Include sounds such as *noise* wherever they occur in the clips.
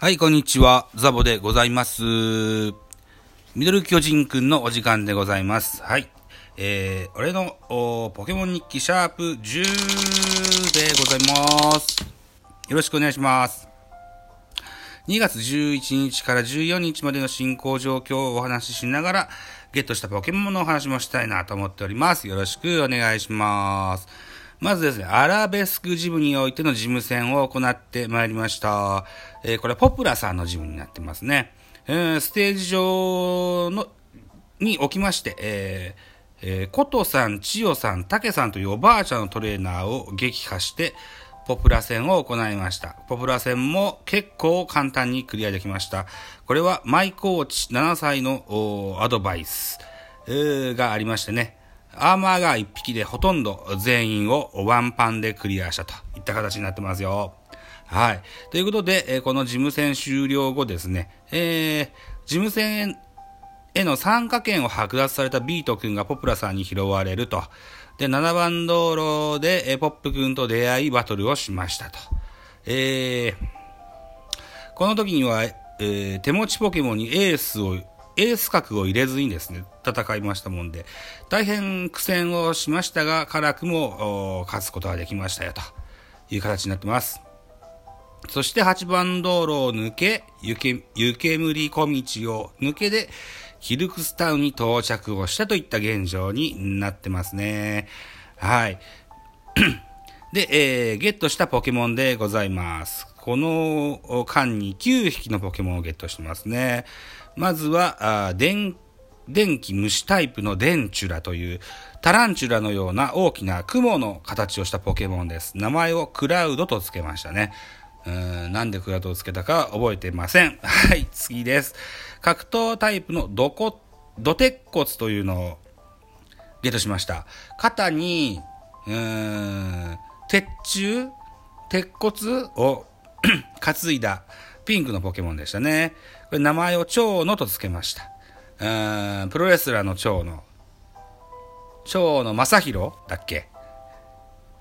はい、こんにちは。ザボでございます。ミドル巨人くんのお時間でございます。はい。えー、俺のポケモン日記シャープ10でございます。よろしくお願いします。2月11日から14日までの進行状況をお話ししながら、ゲットしたポケモンのお話もしたいなと思っております。よろしくお願いします。まずですね、アラベスクジムにおいての事務戦を行ってまいりました。えーこれはポプラさんのジムになってますね。えーステージ上の、におきまして、えーえー、コトさん、チヨさん、タケさんというおばあちゃんのトレーナーを撃破して、ポプラ戦を行いました。ポプラ戦も結構簡単にクリアできました。これはマイコーチ7歳のアドバイス、がありましてね、アーマーが1匹でほとんど全員をワンパンでクリアしたといった形になってますよ。はい。ということで、えこの事務戦終了後ですね、えー事務戦への参加権を剥奪されたビート君がポプラさんに拾われると。で、7番道路で、えポップ君と出会いバトルをしましたと。えーこの時には、えー手持ちポケモンにエースを、エース格を入れずにですね、戦いましたもんで、大変苦戦をしましたが、辛くも勝つことができましたよという形になってます。そして8番道路を抜け、湯け湯煙小道を抜けで、キルクスタウンに到着をしたといった現状になってますね。はい。*clears throat* で、えーゲットしたポケモンでございます。この間に9匹のポケモンをゲットしてますね。まずは、電、電気虫タイプのデンチュラというタランチュラのような大きな雲の形をしたポケモンです。名前をクラウドと付けましたね。うんなんでクラウドを付けたか覚えてません。*laughs* はい、次です。格闘タイプのドコ、ド鉄骨というのをゲットしました。肩に、うーん、鉄柱鉄骨を *coughs* 担いだピンクのポケモンでしたね。これ名前を蝶野と付けました。うん、プロレスラーの蝶野。蝶野正宏だっけ？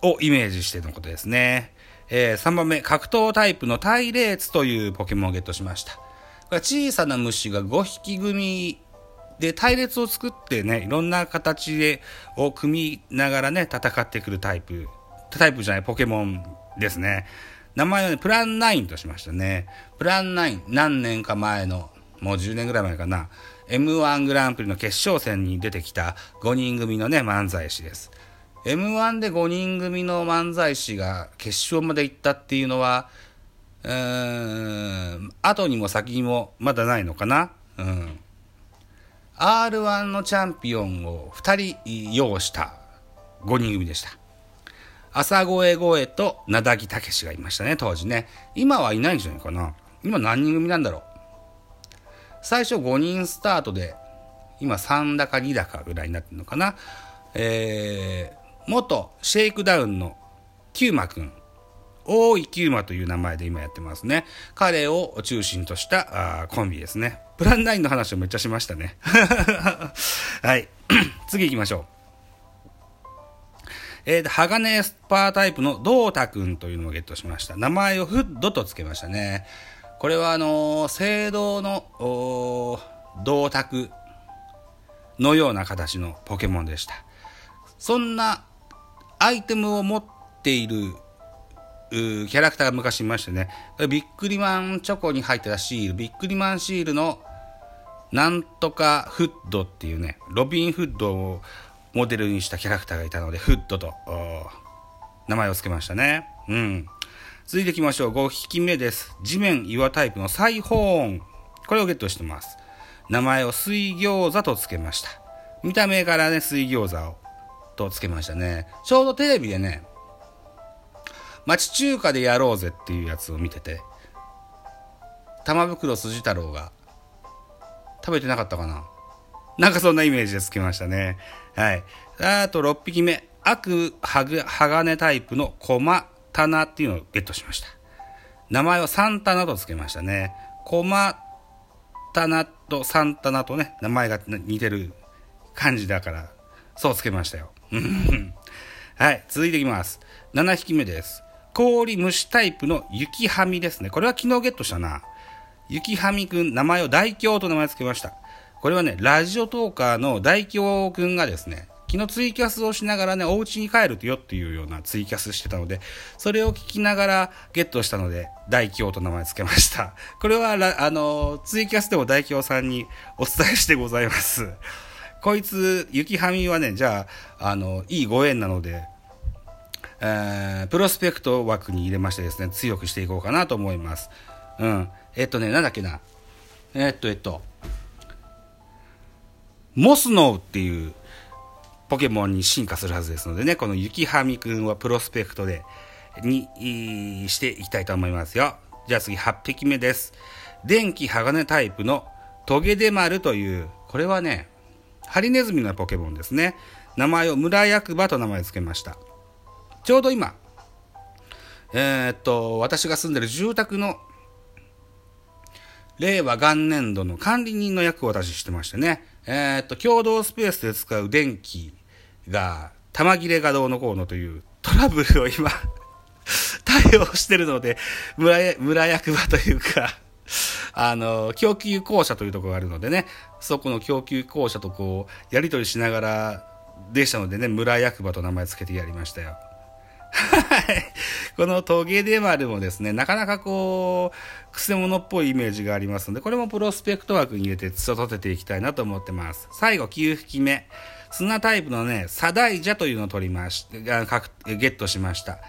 をイメージしてのことですね。えー3番目、格闘タイプのタイレーツというポケモンをゲットしました。これ小さな虫が5匹組で隊列を作ってね、いろんな形で、を組みながらね、戦ってくるタイプ、タイプじゃない、ポケモンですね。名前はね、プラン9としましたね。プラン9、何年か前の、もう10年ぐらい前かな、M1 グランプリの決勝戦に出てきた5人組のね、漫才師です。M1 で5人組の漫才師が決勝まで行ったっていうのは、うーん、後にも先にもまだないのかなうん。R1 のチャンピオンを2人擁した5人組でした。朝声声と名木武史がいましたね、当時ね。今はいないんじゃないかな。今何人組なんだろう。最初5人スタートで、今3だか2だかぐらいになってるのかな。えー、元シェイクダウンのキューマくん。大井キューマという名前で今やってますね。彼を中心としたあコンビですね。プラン9の話をめっちゃしましたね。*laughs* はい。*clears throat* 次行きましょう。えー、鋼スパータイプのドータくんというのをゲットしました。名前をフッドと付けましたね。これはあのー青銅の銅鐸のような形のポケモンでした。そんなアイテムを持っているキャラクターが昔いましてね、ビックリマンチョコに入ってたシール、ビックリマンシールのなんとかフッドっていうね、ロビン・フッドをモデルにしたキャラクターがいたので、フッドと名前を付けましたね。うん。続いていきましょう。5匹目です。地面岩タイプのサイホーン。これをゲットしてます。名前を水餃子と付けました。見た目からね、水餃子をと付けましたね。ちょうどテレビでね、町中華でやろうぜっていうやつを見てて、玉袋筋太郎が食べてなかったかななんかそんなイメージでつけましたね。はい。あと6匹目。悪はぐ鋼タイプのコマタナっていうのをゲットしました。名前はサンタナとつけましたね。コマタナとサンタナとね、名前が似てる感じだから、そうつけましたよ。うんはい。続いていきます。7匹目です。氷虫タイプの雪はみですね。これは昨日ゲットしたな。雪はみくん、名前を大京と名前付けました。これはね、ラジオトーカーの大京くんがですね、昨日ツイキャスをしながらね、お家に帰るよっていうようなツイキャスしてたので、それを聞きながらゲットしたので、大京と名前付けました。*laughs* これは、あの、ツイキャスでも大京さんにお伝えしてございます。こいつ、雪はみはね、じゃあ、あの、いいご縁なので、えー、プロスペクト枠に入れましてですね、強くしていこうかなと思います。うん。えっとね、なんだっけな。えっと、えっと、モスノウっていうポケモンに進化するはずですのでね、この雪はみくんはプロスペクトで、に、していきたいと思いますよ。じゃあ次、8匹目です。電気鋼タイプのトゲデマルという、これはね、ハリネズミのポケモンですね。名前を村役場と名前付けました。ちょうど今、えー、っと、私が住んでる住宅の令和元年度の管理人の役を私してましてね、えー、っと、共同スペースで使う電気が、玉切れがどうのこうのというトラブルを今 *laughs* 対応してるので、村、村役場というかあの、供給公社というところがあるのでね、そこの供給公社とこう、やり取りしながらでしたのでね、村役場と名前付けてやりましたよ。はい。このトゲデマルもですね、なかなかこう、くせ者っぽいイメージがありますので、これもプロスペクト枠に入れて育てていきたいなと思ってます。最後、9匹目。砂タイプのね、サダイジャというのを取りまし、ゲットしました。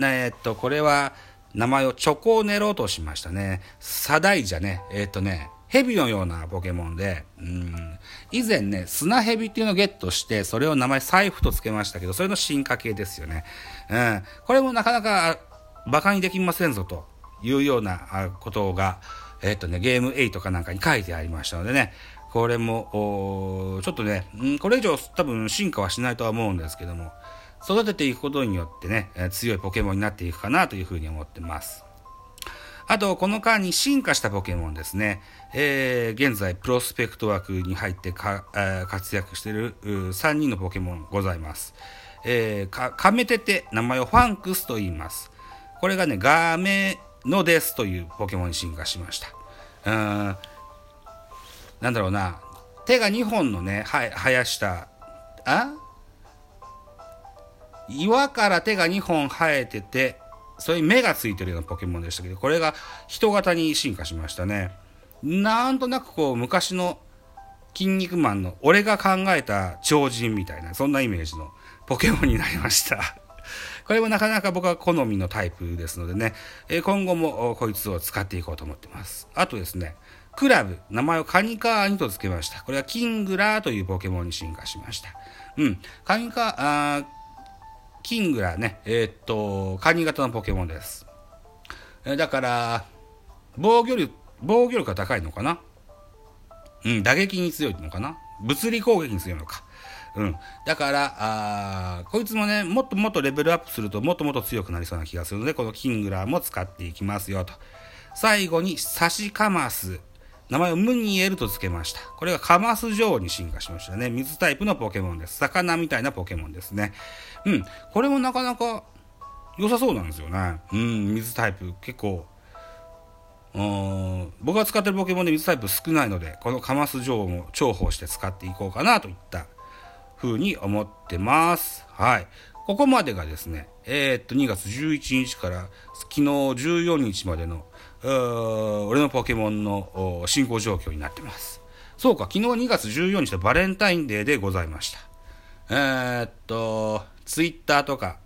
えっと、これは、名前をチョコネロとしましたね。サダイジャね。えっとね、蛇のようなポケモンで、うん、以前ね、砂蛇っていうのをゲットして、それを名前財布と付けましたけど、それの進化系ですよね。うん、これもなかなか馬鹿にできませんぞというようなことが、えっ、とね、ゲーム8かなんかに書いてありましたのでね、これも、ちょっとね、うん、これ以上多分進化はしないとは思うんですけども、育てていくことによってね、強いポケモンになっていくかなというふうに思ってます。あと、この間に進化したポケモンですね。えー、現在、プロスペクト枠に入ってか、え、活躍している3人のポケモンございます。えー、か、カメテテ、名前をファンクスと言います。これがね、ガメノデスというポケモンに進化しました。うん、なんだろうな、手が2本のね、は、生やした、あ？岩から手が2本生えてて、それに目がついてるようなポケモンでしたけど、これが人型に進化しましたね。なんとなくこう、昔の筋肉マンの俺が考えた超人みたいな、そんなイメージのポケモンになりました。*laughs* これもなかなか僕は好みのタイプですのでね、え今後もこいつを使っていこうと思ってます。あとですね、クラブ、名前をカニカーニと付けました。これはキングラーというポケモンに進化しました。うん。カニカー、キングラーね、えー、っと、カニ型のポケモンです。えだから、防御力、防御力が高いのかな？うん、打撃に強いのかな？物理攻撃に強いのか。うん。だから、あこいつもね、もっともっとレベルアップするともっともっと強くなりそうな気がするので、このキングラーも使っていきますよと。最後に、サシカマス。名前をムニエルと付けました。これがカマス女王に進化しましたね。水タイプのポケモンです。魚みたいなポケモンですね。うん。これもなかなか良さそうなんですよね。うん、水タイプ結構、うん僕が使ってるポケモンで水タイプ少ないので、このカマス女王も重宝して使っていこうかなといった風に思ってます。はい。ここまでがですね、えー、っと、2月11日から昨日14日までの俺のポケモンの進行状況になってます。そうか、昨日2月14日のバレンタインデーでございました。えー、っと、ツイッターとか、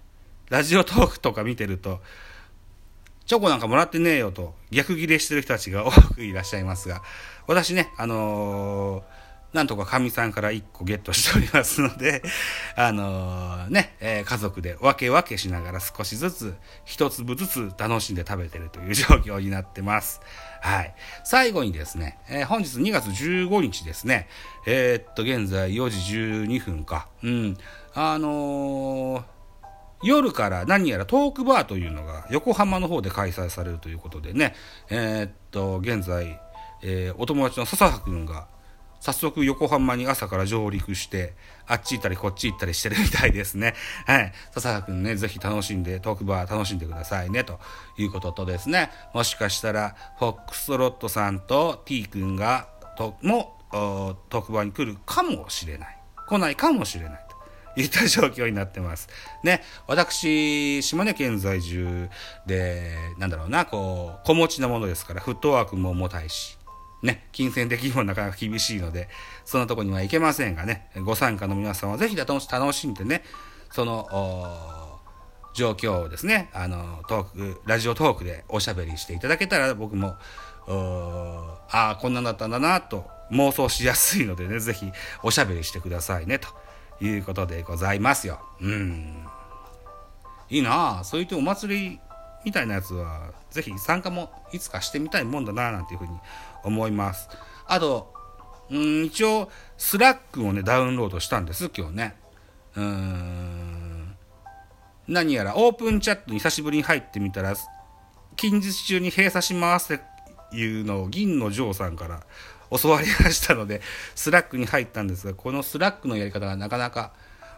ラジオトークとか見てると、チョコなんかもらってねえよと逆ギレしてる人たちが多くいらっしゃいますが、私ね、あのーなんとかかみさんから1個ゲットしておりますので、*laughs* あのー、ね、えー、家族で分け分けしながら少しずつ、一粒ずつ楽しんで食べてるという状況になってます。はい。最後にですね、えー、本日2月15日ですね、えー、っと、現在4時12分か。うん。あのー夜から何やらトークバーというのが横浜の方で開催されるということでね、えー、っと、現在、えー、お友達の笹葉くんが早速横浜に朝から上陸して、あっち行ったりこっち行ったりしてるみたいですね。*laughs* はい。笹原くんね、ぜひ楽しんで、トークバー楽しんでくださいね、ということとですね、もしかしたら、フォックストロットさんと T 君が、と、も、トークバーに来るかもしれない。来ないかもしれない。といった状況になってます。ね、私、島根県在住で、なんだろうな、こう、子持ちのものですから、フットワークも重たいし、ね、金銭的にもなかなか厳しいので、そんなとこには行けませんがね、ご参加の皆さんはぜひ楽しんでね、その、状況をですね、あの、トーク、ラジオトークでおしゃべりしていただけたら僕も、ああ、こんなんだったんだなと妄想しやすいのでね、ぜひおしゃべりしてくださいね、ということでございますよ。うん。いいなあそう言ってお祭りみたいなやつは、ぜひ参加もいつかしてみたいもんだな、なんていうふうに思います。あと、うん、一応、スラックをね、ダウンロードしたんです、今日ね。うーん。何やらオープンチャットに久しぶりに入ってみたら、近日中に閉鎖しますっていうのを銀のジョーさんから教わりましたので、スラックに入ったんですが、このスラックのやり方がなかなか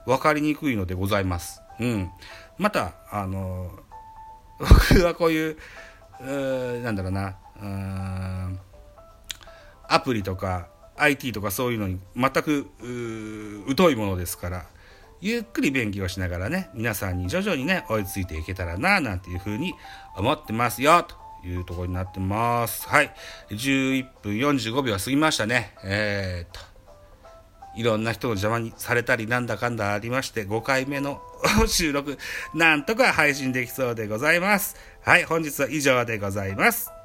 分かりにくいのでございます。うん。また、あの、*laughs* 僕はこういう、うなんだろうな、うんアプリとか IT とかそういうのに全く疎いものですからゆっくり勉強しながらね皆さんに徐々にね追いついていけたらななんていうふうに思ってますよというところになってます。はい。11分45秒過ぎましたね。えー、っと。いろんな人の邪魔にされたりなんだかんだありまして5回目の *laughs* 収録なんとか配信できそうでございます。はい。本日は以上でございます。